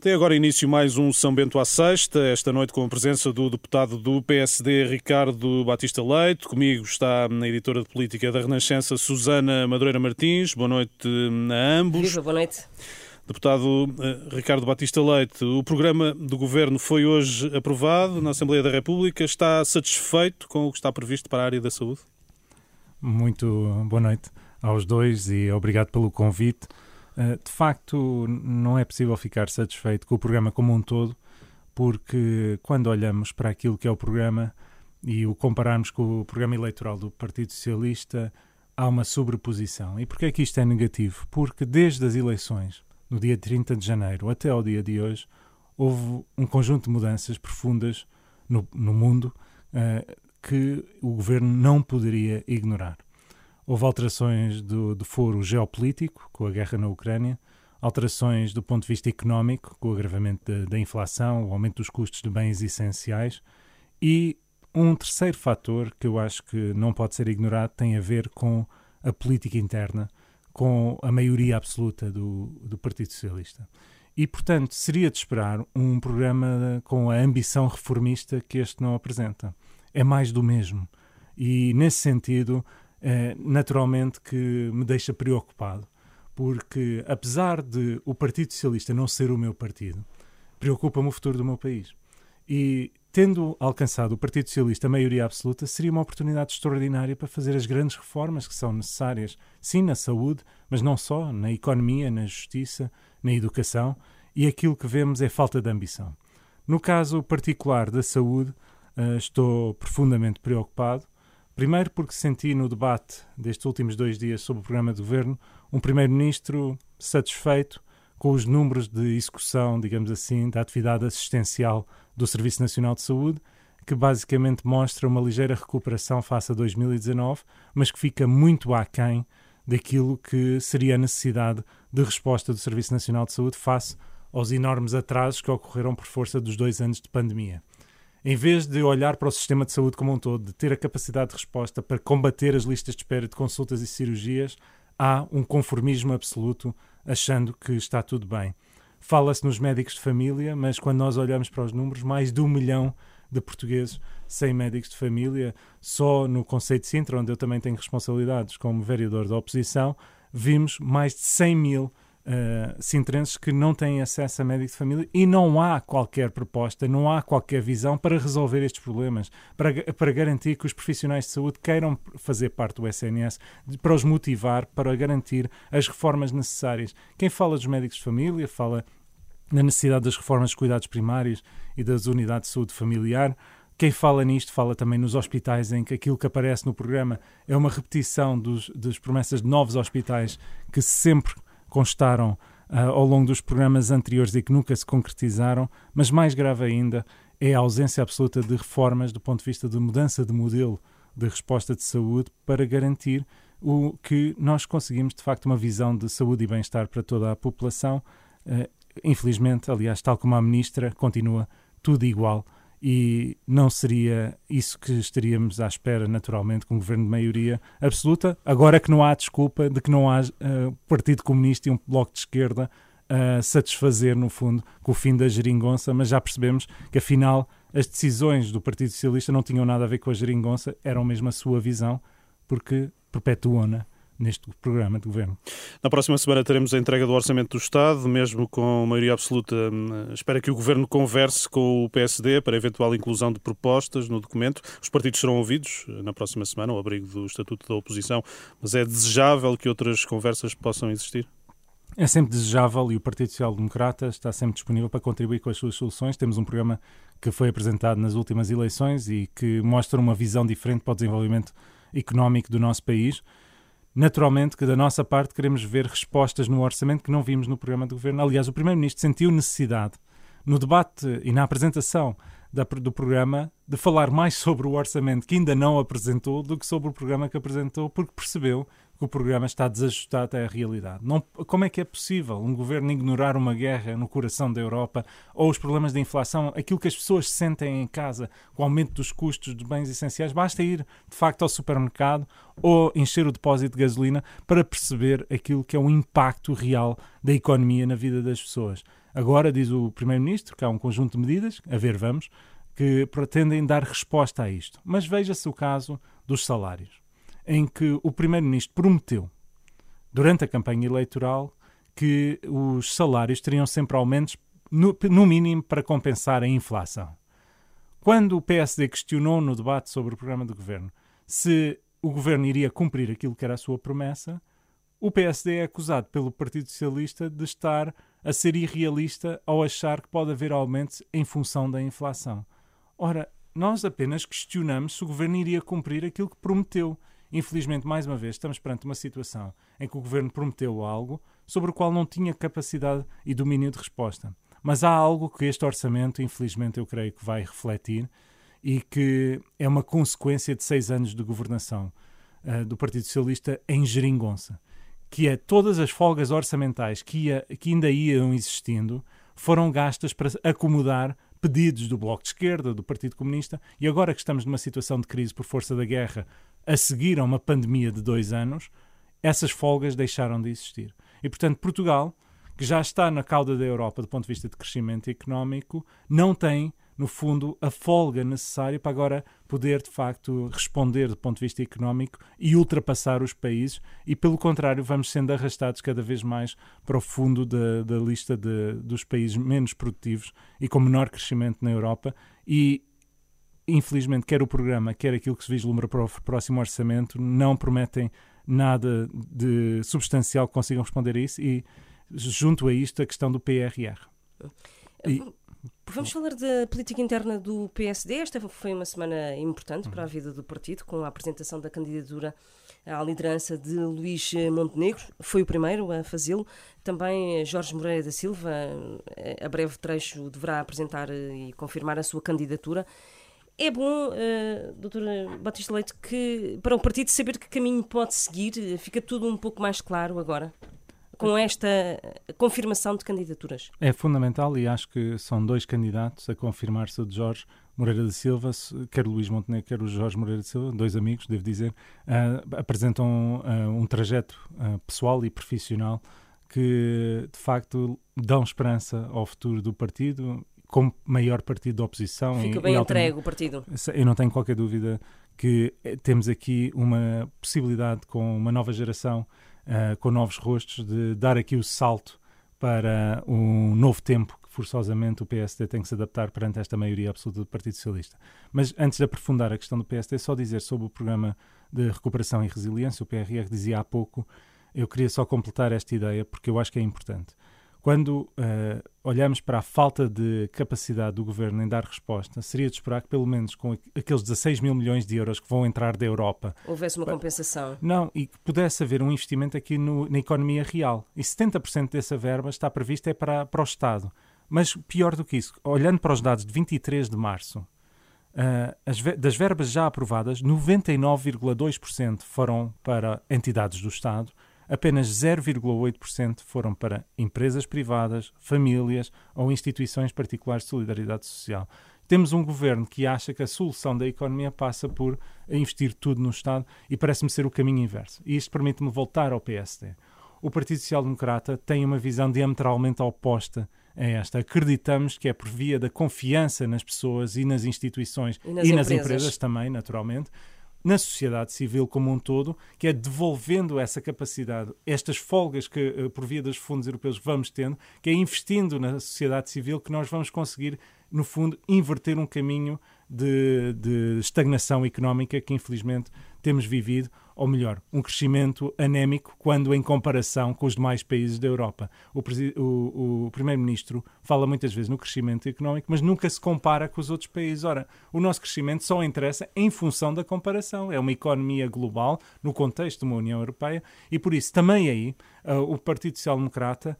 Tem agora início mais um São Bento à Sexta, esta noite com a presença do deputado do PSD, Ricardo Batista Leite. Comigo está a editora de política da Renascença, Susana Madureira Martins. Boa noite a ambos. Viva, boa noite. Deputado eh, Ricardo Batista Leite, o programa do Governo foi hoje aprovado na Assembleia da República. Está satisfeito com o que está previsto para a área da saúde? Muito boa noite aos dois e obrigado pelo convite. Eh, de facto, não é possível ficar satisfeito com o programa como um todo, porque quando olhamos para aquilo que é o programa e o compararmos com o programa eleitoral do Partido Socialista, há uma sobreposição. E porquê é que isto é negativo? Porque desde as eleições, no dia 30 de janeiro até ao dia de hoje, houve um conjunto de mudanças profundas no, no mundo uh, que o governo não poderia ignorar. Houve alterações do, do foro geopolítico, com a guerra na Ucrânia, alterações do ponto de vista económico, com o agravamento da, da inflação, o aumento dos custos de bens essenciais e um terceiro fator que eu acho que não pode ser ignorado tem a ver com a política interna, com a maioria absoluta do, do Partido Socialista. E, portanto, seria de esperar um programa com a ambição reformista que este não apresenta. É mais do mesmo. E, nesse sentido, naturalmente que me deixa preocupado, porque apesar de o Partido Socialista não ser o meu partido, preocupa-me o futuro do meu país. E tendo alcançado o Partido Socialista a maioria absoluta, seria uma oportunidade extraordinária para fazer as grandes reformas que são necessárias, sim, na saúde, mas não só, na economia, na justiça, na educação, e aquilo que vemos é falta de ambição. No caso particular da saúde, uh, estou profundamente preocupado Primeiro, porque senti no debate destes últimos dois dias sobre o programa de governo um primeiro-ministro satisfeito com os números de execução, digamos assim, da atividade assistencial do Serviço Nacional de Saúde, que basicamente mostra uma ligeira recuperação face a 2019, mas que fica muito aquém daquilo que seria a necessidade de resposta do Serviço Nacional de Saúde face aos enormes atrasos que ocorreram por força dos dois anos de pandemia em vez de olhar para o sistema de saúde como um todo, de ter a capacidade de resposta para combater as listas de espera de consultas e cirurgias, há um conformismo absoluto, achando que está tudo bem. Fala-se nos médicos de família, mas quando nós olhamos para os números, mais de um milhão de portugueses sem médicos de família, só no Conceito de Sintra, onde eu também tenho responsabilidades como vereador da oposição, vimos mais de 100 mil uh, sintrenses que não têm acesso a médico de família e não há qualquer proposta, não há qualquer visão para resolver estes problemas, para, para garantir que os profissionais de saúde queiram fazer parte do SNS, para os motivar, para garantir as reformas necessárias. Quem fala dos médicos de família fala na necessidade das reformas dos cuidados primários e das unidades de saúde familiar. Quem fala nisto fala também nos hospitais, em que aquilo que aparece no programa é uma repetição dos, das promessas de novos hospitais que sempre constaram uh, ao longo dos programas anteriores e que nunca se concretizaram, mas mais grave ainda é a ausência absoluta de reformas do ponto de vista de mudança de modelo de resposta de saúde para garantir o que nós conseguimos de facto uma visão de saúde e bem-estar para toda a população. Uh, infelizmente, aliás, tal como a ministra, continua tudo igual e não seria isso que estaríamos à espera, naturalmente, com um governo de maioria absoluta. Agora que não há desculpa de que não há uh, Partido Comunista e um bloco de esquerda a satisfazer, no fundo, com o fim da geringonça, mas já percebemos que, afinal, as decisões do Partido Socialista não tinham nada a ver com a geringonça, eram mesmo a sua visão, porque perpetuam-na neste programa de governo. Na próxima semana teremos a entrega do Orçamento do Estado, mesmo com maioria absoluta. Hum, espera que o governo converse com o PSD para eventual inclusão de propostas no documento. Os partidos serão ouvidos eh, na próxima semana, ao abrigo do Estatuto da Oposição, mas é desejável que outras conversas possam existir? É sempre desejável e o Partido Social Democrata está sempre disponível para contribuir com as suas soluções. Temos um programa que foi apresentado nas últimas eleições e que mostra uma visão diferente para o desenvolvimento económico do nosso país. Naturalmente que da nossa parte queremos ver respostas no orçamento que não vimos no programa de governo. Aliás, o Primeiro-Ministro sentiu necessidade, no debate e na apresentação da, do programa, de falar mais sobre o orçamento que ainda não apresentou do que sobre o programa que apresentou, porque percebeu o programa está desajustado à realidade. Não, como é que é possível um governo ignorar uma guerra no coração da Europa ou os problemas da inflação, aquilo que as pessoas sentem em casa, com o aumento dos custos de bens essenciais? Basta ir, de facto, ao supermercado ou encher o depósito de gasolina para perceber aquilo que é o impacto real da economia na vida das pessoas. Agora, diz o Primeiro-Ministro, que há um conjunto de medidas, a ver, vamos, que pretendem dar resposta a isto. Mas veja-se o caso dos salários, em que o Primeiro-Ministro prometeu, durante a campanha eleitoral, que os salários teriam sempre aumentos, no, no mínimo, para compensar a inflação. Quando o PSD questionou no debate sobre o programa do governo se o governo iria cumprir aquilo que era a sua promessa, o PSD é acusado pelo Partido Socialista de estar a ser irrealista ao achar que pode haver aumentos em função da inflação. Ora, nós apenas questionamos se o governo iria cumprir aquilo que prometeu. Infelizmente, mais uma vez, estamos perante uma situação em que o governo prometeu algo sobre o qual não tinha capacidade e domínio de resposta. Mas há algo que este orçamento, infelizmente, eu creio que vai refletir e que é uma consequência de seis anos de governação uh, do Partido Socialista em geringonça que é todas as folgas orçamentais que, ia, que ainda iam existindo foram gastas para acomodar pedidos do Bloco de Esquerda, do Partido Comunista, e agora que estamos numa situação de crise por força da guerra, a seguir a uma pandemia de dois anos, essas folgas deixaram de existir. E, portanto, Portugal, que já está na cauda da Europa do ponto de vista de crescimento económico, não tem no fundo, a folga necessária para agora poder, de facto, responder do ponto de vista económico e ultrapassar os países, e pelo contrário, vamos sendo arrastados cada vez mais para o fundo da, da lista de, dos países menos produtivos e com menor crescimento na Europa. E, infelizmente, quer o programa, quer aquilo que se vislumbra para o próximo orçamento, não prometem nada de substancial que consigam responder a isso, e junto a isto, a questão do PRR. E, Vamos falar da política interna do PSD. Esta foi uma semana importante para a uhum. vida do partido, com a apresentação da candidatura à liderança de Luís Montenegro. Foi o primeiro a fazê-lo. Também Jorge Moreira da Silva, a breve trecho, deverá apresentar e confirmar a sua candidatura. É bom, uh, Batista Leite, que para o partido saber que caminho pode seguir, fica tudo um pouco mais claro agora? com esta confirmação de candidaturas? É fundamental e acho que são dois candidatos a confirmar-se o de Jorge Moreira da Silva, quer o Luís Montenegro, quer o Jorge Moreira da Silva, dois amigos, devo dizer, uh, apresentam uh, um trajeto uh, pessoal e profissional que, de facto, dão esperança ao futuro do partido como maior partido da oposição. Fica bem entregue o partido. Eu não tenho qualquer dúvida que eh, temos aqui uma possibilidade com uma nova geração uh, com novos rostos, de dar aqui o salto para um novo tempo que forçosamente o PSD tem que se adaptar perante esta maioria absoluta do Partido Socialista. Mas antes de aprofundar a questão do PSD, só dizer sobre o programa de recuperação e resiliência, o PRR dizia há pouco, eu queria só completar esta ideia porque eu acho que é importante. Quando uh, olhamos para a falta de capacidade do governo em dar resposta, seria de esperar que, pelo menos com aqueles 16 mil milhões de euros que vão entrar da Europa. Houvesse uma compensação. Não, e que pudesse haver um investimento aqui no, na economia real. E 70% dessa verba está prevista é para, para o Estado. Mas pior do que isso, olhando para os dados de 23 de março, uh, as, das verbas já aprovadas, 99,2% foram para entidades do Estado apenas 0,8% foram para empresas privadas, famílias ou instituições particulares de solidariedade social. Temos um governo que acha que a solução da economia passa por investir tudo no Estado e parece-me ser o caminho inverso. E isto permite-me voltar ao PSD. O Partido Social Democrata tem uma visão diametralmente oposta a esta. Acreditamos que é por via da confiança nas pessoas e nas instituições e nas, e nas empresas também, naturalmente, na sociedade civil como um todo, que é devolvendo essa capacidade, estas folgas que, eh, por via dos fundos europeus, vamos tendo, que é investindo na sociedade civil que nós vamos conseguir, no fundo, inverter um caminho de, de estagnação económica que, infelizmente, temos vivido, ou melhor, um crescimento anémico quando em comparação com os demais países da Europa. O, o, o Primeiro-Ministro fala muitas vezes no crescimento económico, mas nunca se compara com os outros países. Ora, o nosso crescimento só interessa em função da comparação. É uma economia global no contexto de uma União Europeia e, por isso, também aí, uh, o Partido Social Democrata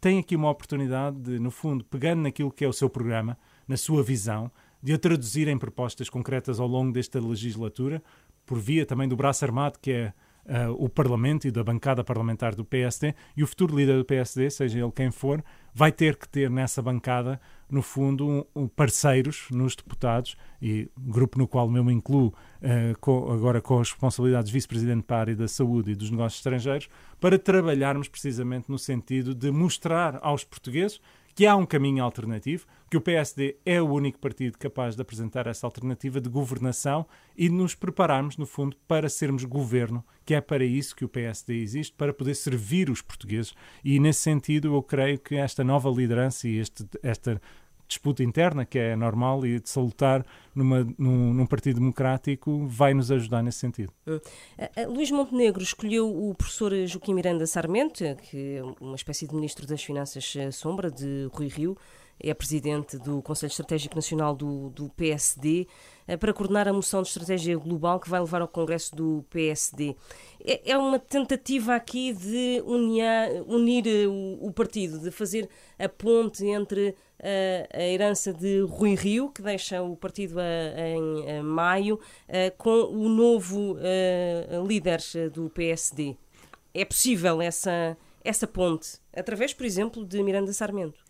tem aqui uma oportunidade de, no fundo, pegando naquilo que é o seu programa, na sua visão, de a traduzir em propostas concretas ao longo desta legislatura, por via também do braço armado que é uh, o Parlamento e da bancada parlamentar do PSD, e o futuro líder do PSD, seja ele quem for, vai ter que ter nessa bancada, no fundo, um, um parceiros nos deputados, e grupo no qual eu me incluo, uh, com, agora com as responsabilidades de vice-presidente para a área da saúde e dos negócios estrangeiros, para trabalharmos precisamente no sentido de mostrar aos portugueses que há um caminho alternativo, que o PSD é o único partido capaz de apresentar essa alternativa de governação e de nos prepararmos, no fundo, para sermos governo, que é para isso que o PSD existe, para poder servir os portugueses. E nesse sentido, eu creio que esta nova liderança e este, esta disputa interna, que é normal e de salutar numa, num, num, partido democrático, vai nos ajudar nesse sentido. Hum. Uh, Luís Montenegro escolheu o professor Joaquim Miranda Sarmento, que é uma espécie de ministro das Finanças eh, sombra de Rui Rio, é presidente do Conselho Estratégico Nacional do, do PSD, eh, para coordenar a moção de estratégia global que vai levar ao Congresso do PSD. É, é uma tentativa aqui de unir, eh, o, o, partido, de fazer a ponte entre a, eh, a herança de Rui Rio, que deixa o partido a, em a maio, com o novo líder do PSD. É possível essa, essa ponte, através, por exemplo, de Miranda Sarmento?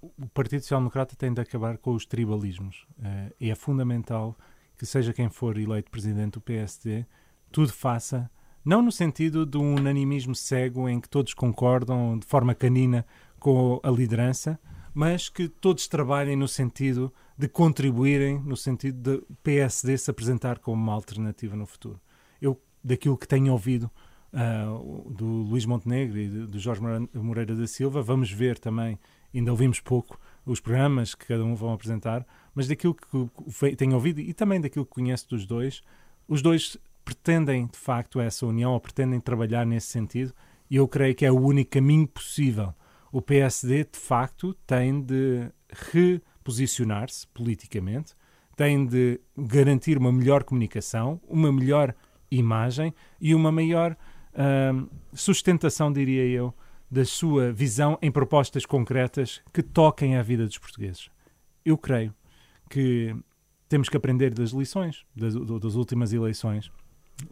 O Partido Social Democrata tem de acabar com os tribalismos. Uh, e é fundamental que, seja quem for eleito presidente do PSD, tudo faça, não no sentido de um unanimismo cego em que todos concordam de forma canina com a liderança, mas que todos trabalhem no sentido de contribuírem, no sentido de PSD se apresentar como uma alternativa no futuro. Eu, daquilo que tenho ouvido uh, do Luís Montenegro e do Jorge Moreira da Silva, vamos ver também ainda ouvimos pouco os programas que cada um vão apresentar, mas daquilo que tenho ouvido e também daquilo que conheço dos dois, os dois pretendem de facto essa união ou pretendem trabalhar nesse sentido e eu creio que é o único caminho possível. O PSD de facto tem de reposicionar-se politicamente, tem de garantir uma melhor comunicação, uma melhor imagem e uma maior uh, sustentação, diria eu, da sua visão em propostas concretas que toquem a vida dos portugueses. Eu creio que temos que aprender das lições das, das últimas eleições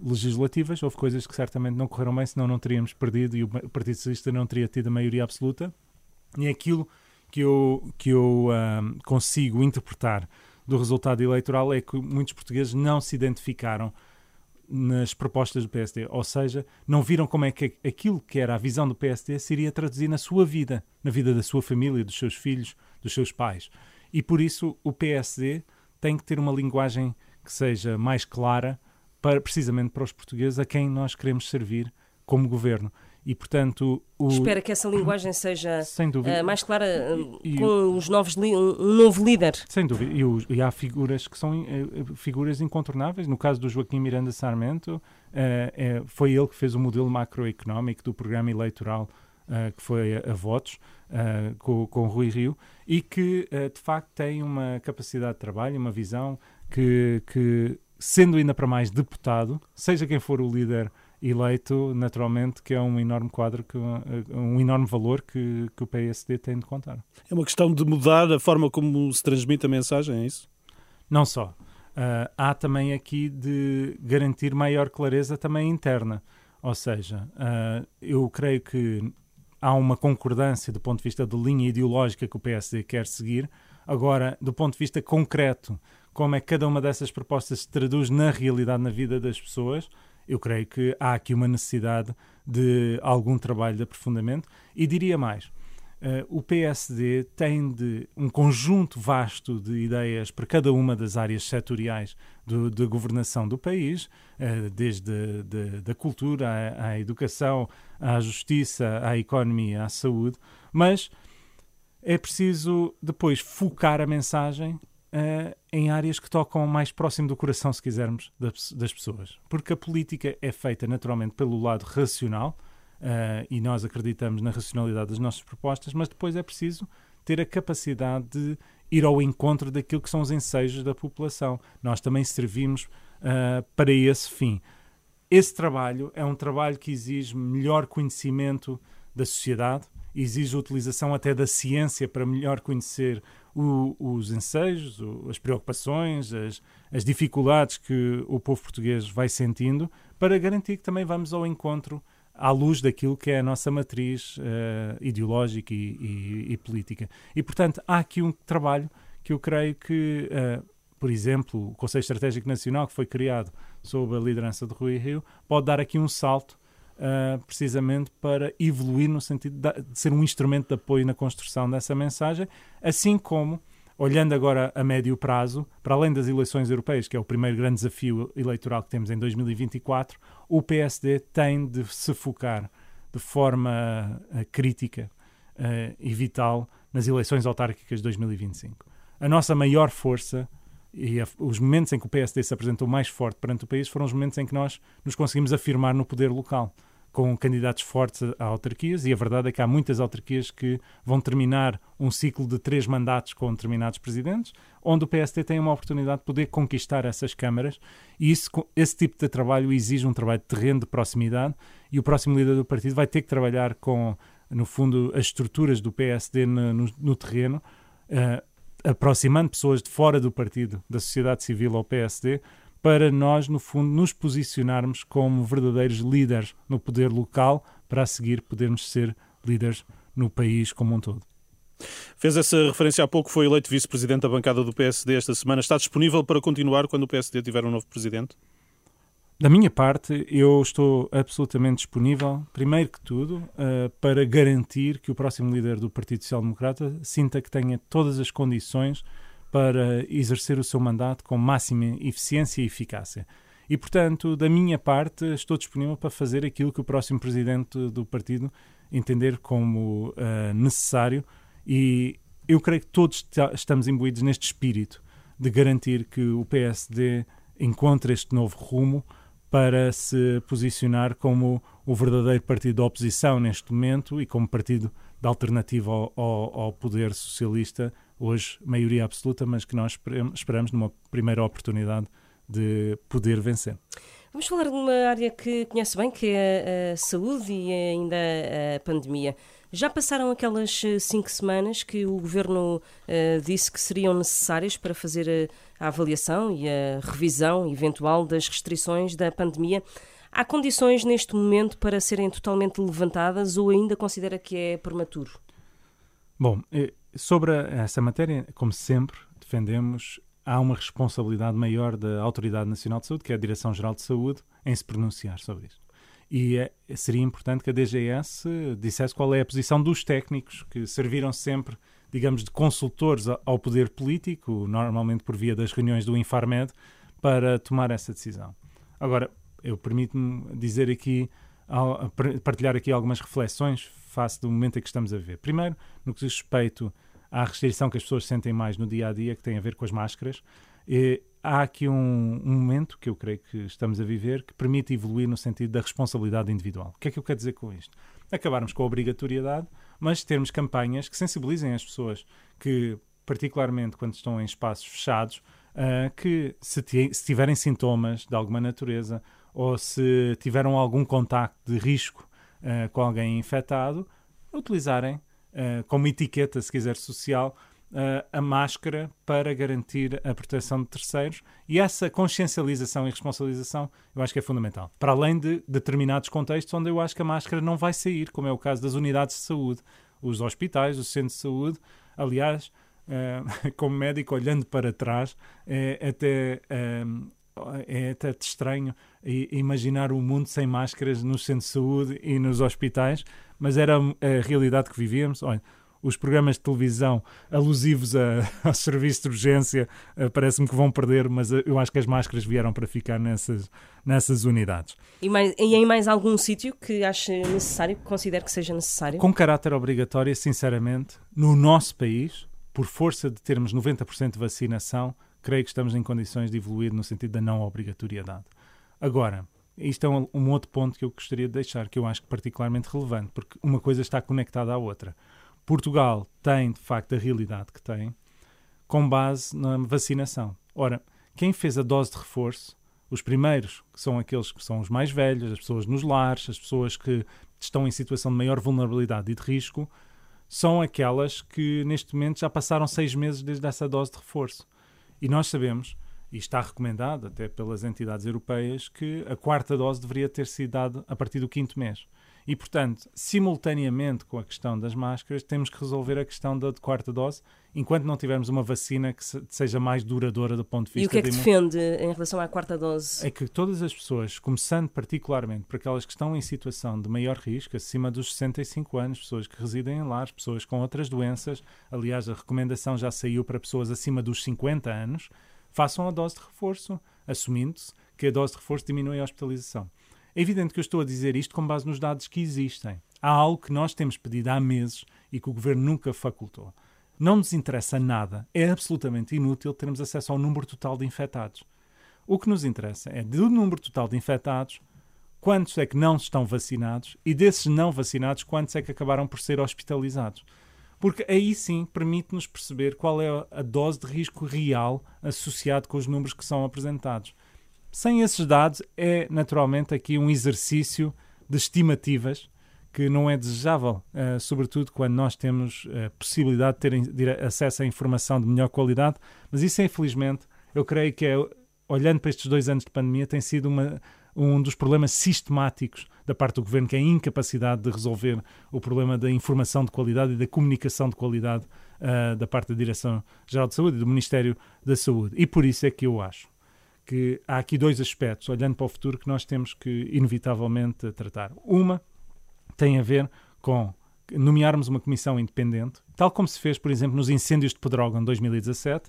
legislativas. Houve coisas que certamente não correram bem, senão não teríamos perdido e o Partido Socialista não teria tido a maioria absoluta. E aquilo que eu, que eu uh, consigo interpretar do resultado eleitoral é que muitos portugueses não se identificaram nas propostas do PSD, ou seja, não viram como é que aquilo que era a visão do PSD se iria traduzir na sua vida, na vida da sua família, dos seus filhos, dos seus pais. E por isso o PSD tem que ter uma linguagem que seja mais clara para precisamente para os portugueses a quem nós queremos servir como governo e, portanto... O... Espera que essa linguagem seja uh, mais clara uh, e, com os novos um novo líder. Sem dúvida. E, o, e há figuras que são uh, figuras incontornáveis. No caso do Joaquim Miranda Sarmento, é, foi ele que fez o modelo macroeconómico do programa eleitoral que foi a, a votos com, com Rui Rio e que, de facto, tem uma capacidade de trabalho, uma visão que, que sendo ainda para mais deputado, seja quem for o líder eleito, naturalmente, que é um enorme quadro, que, um enorme valor que, que o PSD tem de contar. É uma questão de mudar a forma como se transmite a mensagem, é isso? Não só. Uh, há também aqui de garantir maior clareza também interna. Ou seja, uh, eu creio que há uma concordância do ponto de vista da linha ideológica que o PSD quer seguir. Agora, do ponto de vista concreto, como é que cada uma dessas propostas se traduz na realidade, na vida das pessoas, eu creio que há aqui uma necessidade de algum trabalho de aprofundamento e diria mais. Uh, o PSD tem de um conjunto vasto de ideias para cada uma das áreas setoriais da governação do país, uh, desde de, da cultura à, à, educação, à justiça, à economia, à saúde, mas é preciso depois focar a mensagem uh, em áreas que tocam mais próximo do coração, se quisermos, das, das pessoas. Porque a política é feita naturalmente pelo lado racional uh, e nós acreditamos na racionalidade das nossas propostas, mas depois é preciso ter a capacidade de ir ao encontro daquilo que são os ensejos da população. Nós também servimos uh, para esse fim. Esse trabalho é um trabalho que exige melhor conhecimento da sociedade, exige a utilização até da ciência para melhor conhecer o, os ensejos, o, as preocupações, as, as dificuldades que o povo português vai sentindo, para garantir que também vamos ao encontro à luz daquilo que é a nossa matriz uh, ideológica e, e, e, política. E, portanto, há aqui um trabalho que eu creio que, uh, por exemplo, o Conselho Estratégico Nacional, que foi criado sob a liderança de Rui Rio, pode dar aqui um salto uh, precisamente para evoluir no sentido de, ser um instrumento de apoio na construção dessa mensagem, assim como olhando agora a médio prazo, para além das eleições europeias, que é o primeiro grande desafio eleitoral que temos em 2024, o PSD tem de se focar de forma uh, crítica uh, e vital nas eleições autárquicas de 2025. A nossa maior força e a, os momentos em que o PSD se apresentou mais forte perante o país foram os momentos em que nós nos conseguimos afirmar no poder local com candidatos fortes a autarquias, e a verdade é que há muitas autarquias que vão terminar um ciclo de três mandatos com determinados presidentes, onde o PSD tem uma oportunidade de poder conquistar essas câmaras, e isso, esse tipo de trabalho exige um trabalho de terreno, de proximidade, e o próximo líder do partido vai ter que trabalhar com, no fundo, as estruturas do PSD no, no, no terreno, uh, aproximando pessoas de fora do partido, da sociedade civil ao PSD, para nós, no fundo, nos posicionarmos como verdadeiros líderes no poder local, para a seguir podermos ser líderes no país como um todo. Fez essa referência há pouco, foi eleito vice-presidente da bancada do PSD esta semana. Está disponível para continuar quando o PSD tiver um novo presidente? Da minha parte, eu estou absolutamente disponível, primeiro que tudo, uh, para garantir que o próximo líder do Partido Social Democrata sinta que tenha todas as condições para exercer o seu mandato com máxima eficiência e eficácia. E, portanto, da minha parte, estou disponível para fazer aquilo que o próximo presidente do partido entender como uh, necessário e eu creio que todos estamos imbuídos neste espírito de garantir que o PSD encontre este novo rumo para se posicionar como o verdadeiro partido da oposição neste momento e como partido de alternativa ao, ao, ao poder socialista hoje maioria absoluta, mas que nós esperamos numa primeira oportunidade de poder vencer. Vamos falar de uma área que conhece bem, que é a saúde e ainda a pandemia. Já passaram aquelas eh, cinco semanas que o governo uh, disse que seriam necessárias para fazer a, eh, a avaliação e a revisão eventual das restrições da pandemia. Há condições neste momento para serem totalmente levantadas ou ainda considera que é prematuro? Bom, Sobre essa matéria, como sempre, defendemos há uma responsabilidade maior da Autoridade Nacional de Saúde, que é a Direção-Geral de Saúde, em se pronunciar sobre isso. E é, seria importante que a DGS dissesse qual é a posição dos técnicos, que serviram sempre, digamos, de consultores ao poder político, normalmente por via das reuniões do Infarmed, para tomar essa decisão. Agora, eu permito-me dizer aqui, partilhar aqui algumas reflexões face do momento em que estamos a ver. Primeiro, no que diz respeito à restrição que as pessoas sentem mais no dia a dia, que tem a ver com as máscaras. E há aqui um, um, momento que eu creio que estamos a viver que permite evoluir no sentido da responsabilidade individual. O que é que eu quero dizer com isto? Acabarmos com a obrigatoriedade, mas termos campanhas que sensibilizem as pessoas que, particularmente quando estão em espaços fechados, uh, que se, se tiverem sintomas de alguma natureza ou se tiveram algum contacto de risco uh, com alguém infectado, utilizarem uh, como etiqueta, se quiser, social, uh, a máscara para garantir a proteção de terceiros e essa consciencialização e responsabilização eu acho que é fundamental. Para além de determinados contextos onde eu acho que a máscara não vai sair, como é o caso das unidades de saúde, os hospitais, os centros de saúde. Aliás, uh, como médico, olhando para trás, é até. é até estranho imaginar o um mundo sem máscaras nos centros de saúde e nos hospitais, mas era a realidade que vivíamos. Olha, os programas de televisão alusivos a, ao serviço de urgência uh, parece-me que vão perder, mas uh, eu acho que as máscaras vieram para ficar nessas, nessas unidades. E, mais, e em mais algum sítio que ache necessário, que considere que seja necessário? Com caráter obrigatório, sinceramente, no nosso país, por força de termos 90% de vacinação, creio que estamos em condições de evoluir no sentido da não obrigatoriedade. Agora, isto é um, um, outro ponto que eu gostaria de deixar, que eu acho particularmente relevante, porque uma coisa está conectada à outra. Portugal tem, de facto, a realidade que tem, com base na vacinação. Ora, quem fez a dose de reforço, os primeiros, que são aqueles que são os mais velhos, as pessoas nos lares, as pessoas que estão em situação de maior vulnerabilidade e de risco, são aquelas que neste momento já passaram seis meses desde essa dose de reforço. E nós sabemos e está recomendado até pelas entidades europeias que a quarta dose deveria ter sido dada a partir do quinto mês. E, portanto, simultaneamente com a questão das máscaras, temos que resolver a questão da quarta dose, enquanto não tivermos uma vacina que seja mais duradoura do ponto de vista... E o que é que de defende em relação à quarta dose? É que todas as pessoas, começando particularmente por aquelas que estão em situação de maior risco, acima dos 65 anos, pessoas que residem em lares, pessoas com outras doenças, aliás, a recomendação já saiu para pessoas acima dos 50 anos, façam a dose de reforço, assumindo-se que a dose de reforço diminui a hospitalização. É evidente que eu estou a dizer isto com base nos dados que existem. Há algo que nós temos pedido há meses e que o governo nunca facultou. Não nos interessa nada, é absolutamente inútil termos acesso ao número total de infectados. O que nos interessa é, do número total de infectados, quantos é que não estão vacinados e desses não vacinados, quantos é que acabaram por ser hospitalizados. Porque aí sim permite-nos perceber qual é a dose de risco real associado com os números que são apresentados. Sem esses dados, é naturalmente aqui um exercício de estimativas que não é desejável, uh, sobretudo quando nós temos a uh, possibilidade de ter acesso à informação de melhor qualidade, mas isso, infelizmente, eu creio que é, olhando para estes dois anos de pandemia, tem sido uma, um dos problemas sistemáticos da parte do governo, que é a incapacidade de resolver o problema da informação de qualidade e da comunicação de qualidade uh, da parte da Direção-Geral de Saúde e do Ministério da Saúde. E por isso é que eu acho que há aqui dois aspectos, olhando para o futuro, que nós temos que, inevitavelmente, tratar. Uma tem a ver com nomearmos uma comissão independente, tal como se fez, por exemplo, nos incêndios de Pedrógão em 2017,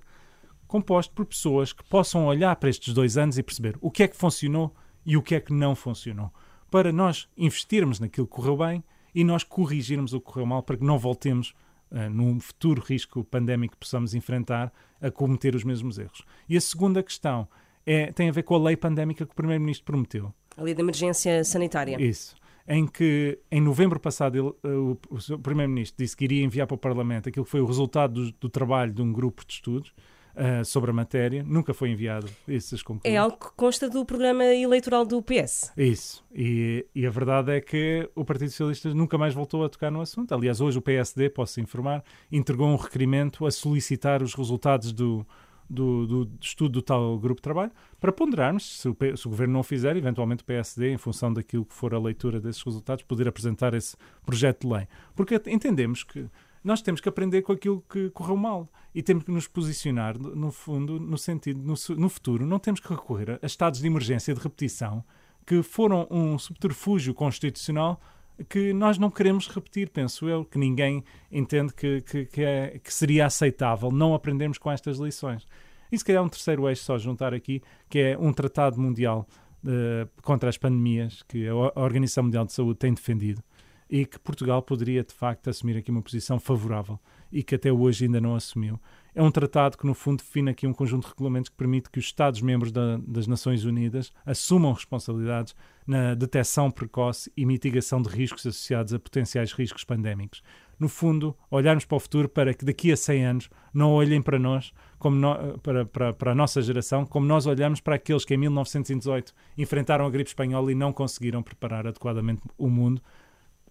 composto por pessoas que possam olhar para estes dois anos e perceber o que é que funcionou e o que é que não funcionou, para nós investirmos naquilo que correu bem e nós corrigirmos o que correu mal para que não voltemos uh, num futuro risco pandémico que possamos enfrentar a cometer os mesmos erros. E a segunda questão é, tem a ver com a lei pandémica que o Primeiro-Ministro prometeu. A lei de emergência sanitária. Isso. Em que, em novembro passado, ele, eh, o, o Primeiro-Ministro disse que iria enviar para o Parlamento aquilo que foi o resultado do, do trabalho de um grupo de estudos uh, sobre a matéria. Nunca foi enviado essas conclusões. É algo que consta do programa eleitoral do PS. Isso. E, e, a verdade é que o Partido Socialista nunca mais voltou a tocar no assunto. Aliás, hoje o PSD, posso informar, entregou um requerimento a solicitar os resultados do do, do, estudo do tal grupo de trabalho, para ponderarmos, se o, se o, Governo não o fizer, eventualmente o PSD, em função daquilo que for a leitura desses resultados, poder apresentar esse projeto de lei. Porque entendemos que nós temos que aprender com aquilo que correu mal e temos que nos posicionar, no fundo, no sentido, no, no futuro, não temos que recorrer a estados de emergência de repetição que foram um subterfúgio constitucional que nós não queremos repetir, penso eu, que ninguém entende que, que, que, é, que seria aceitável não aprendermos com estas lições. E se calhar um terceiro eixo só juntar aqui, que é um tratado mundial uh, contra as pandemias que a Organização Mundial de Saúde tem defendido e que Portugal poderia de facto assumir aqui uma posição favorável e que até hoje ainda não assumiu. É um tratado que, no fundo, define aqui um conjunto de regulamentos que permite que os Estados-membros da, das Nações Unidas assumam responsabilidades na detecção precoce e mitigação de riscos associados a potenciais riscos pandémicos. No fundo, olharmos para o futuro para que daqui a 100 anos não olhem para nós, como no, para, para, para a nossa geração, como nós olhamos para aqueles que em 1918 enfrentaram a gripe espanhola e não conseguiram preparar adequadamente o mundo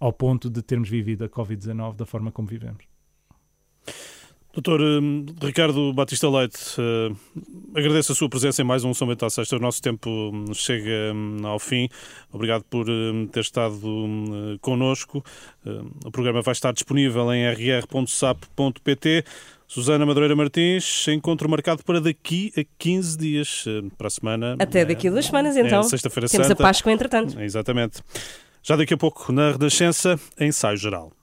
ao ponto de termos vivido a Covid-19 da forma como vivemos. Doutor hum, Ricardo Batista Leite, uh, agradeço a sua presença em mais um São Bento à Sexta. O nosso tempo hum, chega ao fim. Obrigado por ter estado connosco. O programa vai estar disponível em rr.sap.pt. Susana Madureira Martins, encontro marcado para daqui a 15 dias, para a semana. Até daqui a duas semanas, então. É Sexta-feira Temos Santa. a Páscoa, entretanto. Exatamente. Já daqui a pouco, na Renascença, ensaio geral.